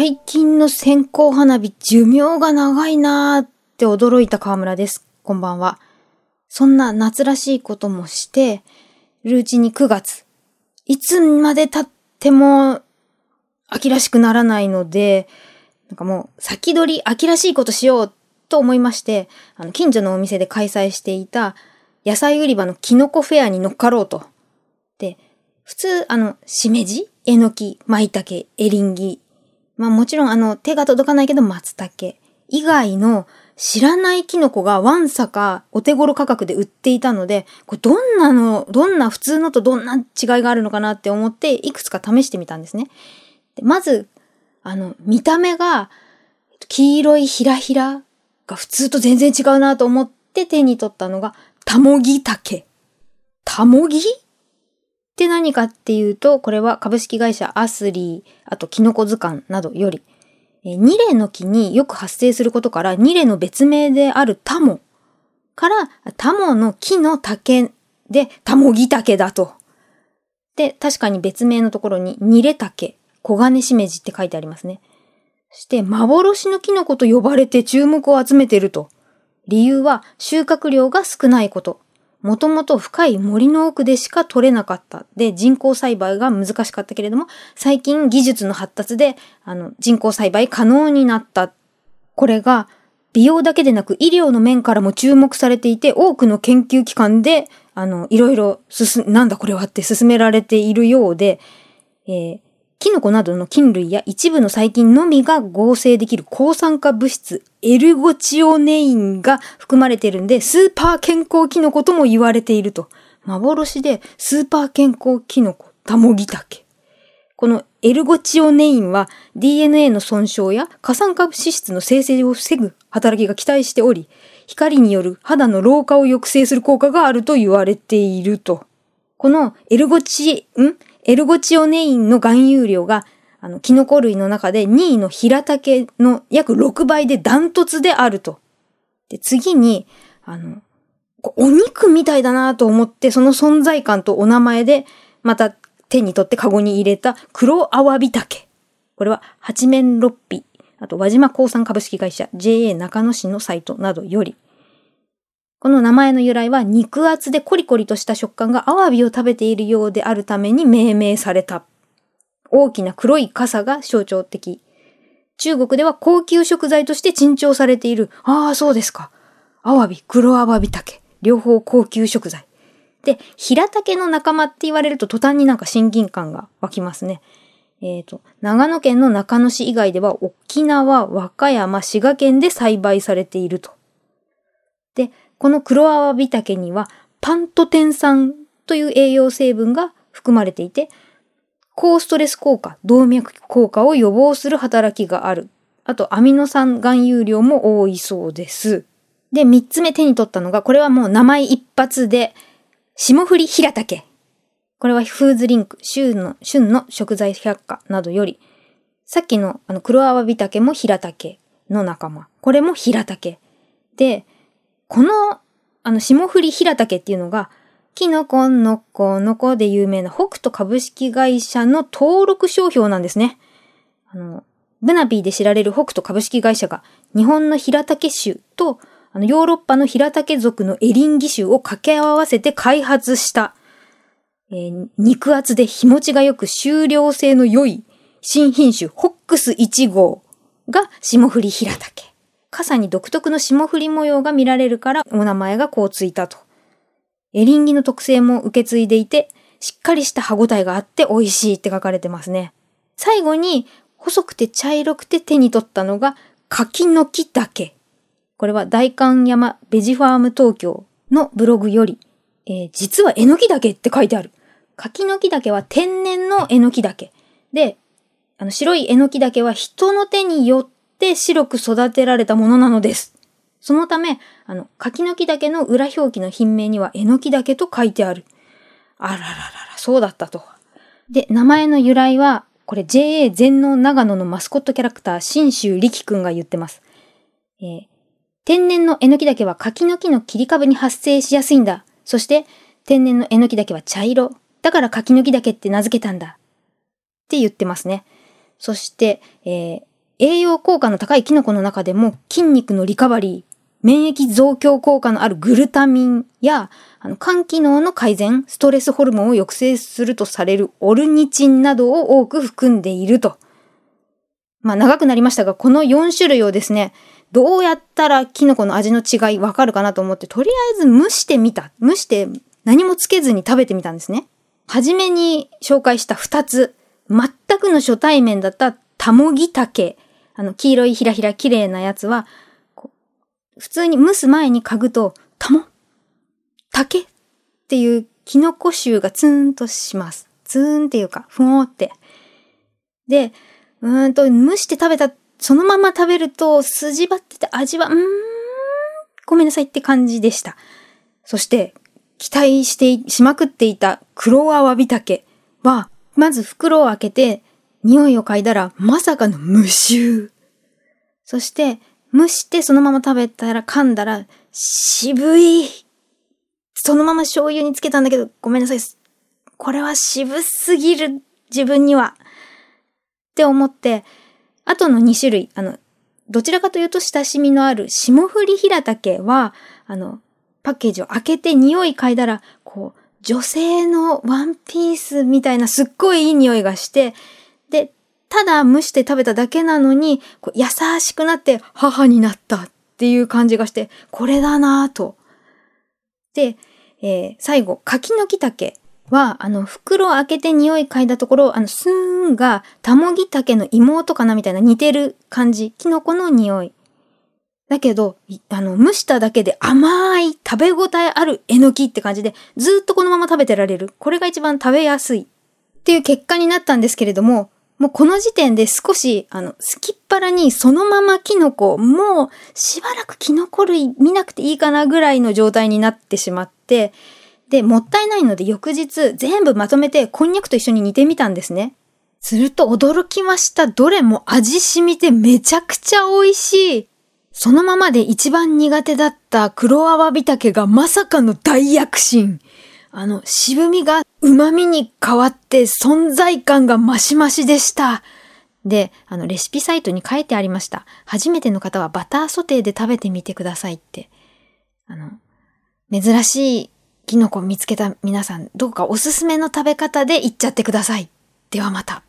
最近の線香花火寿命が長いなーって驚いた河村です。こんばんは。そんな夏らしいこともして、るうちに9月。いつまで経っても秋らしくならないので、なんかもう先取り秋らしいことしようと思いまして、あの近所のお店で開催していた野菜売り場のキノコフェアに乗っかろうと。で、普通、あの、しめじえのき、舞茸、エリンギ。まあもちろんあの、手が届かないけど松茸。以外の知らないキノコがワンサかお手頃価格で売っていたので、これどんなの、どんな普通のとどんな違いがあるのかなって思って、いくつか試してみたんですね。でまず、あの、見た目が、黄色いひらひらが普通と全然違うなと思って手に取ったのが、たもぎ竹。たもぎって何かっていうと、これは株式会社アスリー、あとキノコ図鑑などより、二例の木によく発生することから、二例の別名であるタモから、タモの木の竹で、タモギ竹だと。で、確かに別名のところに、ニレ竹、黄金しめじって書いてありますね。そして、幻のキノコと呼ばれて注目を集めていると。理由は、収穫量が少ないこと。もともと深い森の奥でしか取れなかった。で、人工栽培が難しかったけれども、最近技術の発達で、あの、人工栽培可能になった。これが、美容だけでなく医療の面からも注目されていて、多くの研究機関で、あの、いろいろ進、なんだこれはって進められているようで、えー、キノコなどの菌類や一部の細菌のみが合成できる抗酸化物質、エルゴチオネインが含まれているんで、スーパー健康キノコとも言われていると。幻でスーパー健康キノコ、タモギタケ。このエルゴチオネインは DNA の損傷や過酸化脂質の生成を防ぐ働きが期待しており、光による肌の老化を抑制する効果があると言われていると。このエルゴチ、んエルゴチオネインの含有量が、あの、キノコ類の中で2位のヒラタケの約6倍でダントツであると。で、次に、あの、お肉みたいだなと思って、その存在感とお名前で、また手に取ってカゴに入れた黒アワビタケ。これは八面六臂、あと輪島鉱産株式会社 JA 中野市のサイトなどより、この名前の由来は肉厚でコリコリとした食感がアワビを食べているようであるために命名された。大きな黒い傘が象徴的。中国では高級食材として珍重されている。ああ、そうですか。アワビ、黒アワビ竹。両方高級食材。で、平竹の仲間って言われると途端になんか親近感が湧きますね。えっ、ー、と、長野県の中野市以外では沖縄、和歌山、滋賀県で栽培されていると。で、この黒アワビタケにはパントテン酸という栄養成分が含まれていて、高ストレス効果、動脈効果を予防する働きがある。あと、アミノ酸含有量も多いそうです。で、三つ目手に取ったのが、これはもう名前一発で、霜降り平竹。これはフーズリンク、旬の、旬の食材百科などより、さっきのあの黒アワビタケも平竹の仲間。これも平竹。で、この、あの、霜降り平竹っていうのが、キノコのこのこで有名な北斗株式会社の登録商標なんですね。あの、ブナビーで知られる北斗株式会社が日本の平竹種とあのヨーロッパの平竹族のエリンギ種を掛け合わせて開発した、えー、肉厚で日持ちが良く収量性の良い新品種ホックス1号が霜降り平竹。傘に独特の霜降り模様が見られるからお名前がこうついたと。エリンギの特性も受け継いでいて、しっかりした歯ごたえがあって美味しいって書かれてますね。最後に、細くて茶色くて手に取ったのが、柿の木竹。これは大観山ベジファーム東京のブログより、えー、実はえのき竹って書いてある。柿の木竹は天然のえのき竹。で、あの白いえのき竹は人の手によって白く育てられたものなのです。そのため、あの、柿の木岳の裏表記の品名には、えのき岳と書いてある。あらららら、そうだったと。で、名前の由来は、これ JA 全農長野のマスコットキャラクター、新州力くんが言ってます。えー、天然のえのき岳は柿の木の切り株に発生しやすいんだ。そして、天然のえのき岳は茶色。だから柿の木岳って名付けたんだ。って言ってますね。そして、えー、栄養効果の高いキノコの中でも筋肉のリカバリー、免疫増強効果のあるグルタミンや、あの、肝機能の改善、ストレスホルモンを抑制するとされるオルニチンなどを多く含んでいると。まあ長くなりましたが、この4種類をですね、どうやったらキノコの味の違いわかるかなと思って、とりあえず蒸してみた。蒸して何もつけずに食べてみたんですね。はじめに紹介した2つ。全くの初対面だったタモギタケ。あの、黄色いひらひら綺麗なやつは、普通に蒸す前に嗅ぐと、タモ？竹？っていうキノコ臭がツーンとします。ツーンっていうか、ふおーって。で、うーんと、蒸して食べた、そのまま食べると、筋張ってて味は、うーん、ごめんなさいって感じでした。そして、期待してしまくっていた黒アワビタケは、まず袋を開けて、匂いを嗅いだら、まさかの無臭。そして、蒸してそのまま食べたら噛んだら、渋い。そのまま醤油につけたんだけど、ごめんなさい。これは渋すぎる、自分には。って思って、あとの2種類、あの、どちらかというと親しみのある霜降り平竹は、あの、パッケージを開けて匂い嗅いだら、こう、女性のワンピースみたいなすっごいいい匂いがして、で、ただ蒸して食べただけなのに、こう優しくなって母になったっていう感じがして、これだなぁと。で、えー、最後、柿の木竹は、あの、袋を開けて匂い嗅いだところ、あの、スーンが、タモギタケの妹かなみたいな似てる感じ。キノコの匂い。だけど、あの、蒸しただけで甘い、食べ応えあるえのきって感じで、ずっとこのまま食べてられる。これが一番食べやすい。っていう結果になったんですけれども、もうこの時点で少し、あの、すきっ腹にそのままキノコ、もうしばらくキノコ類見なくていいかなぐらいの状態になってしまって、で、もったいないので翌日全部まとめてこんにゃくと一緒に煮てみたんですね。すると驚きました。どれも味染みてめちゃくちゃ美味しい。そのままで一番苦手だった黒アワビタケがまさかの大躍進。あの、渋みが旨味に変わって存在感がマシマシでした。で、あの、レシピサイトに書いてありました。初めての方はバターソテーで食べてみてくださいって。あの、珍しいキノコ見つけた皆さん、どこかおすすめの食べ方でいっちゃってください。ではまた。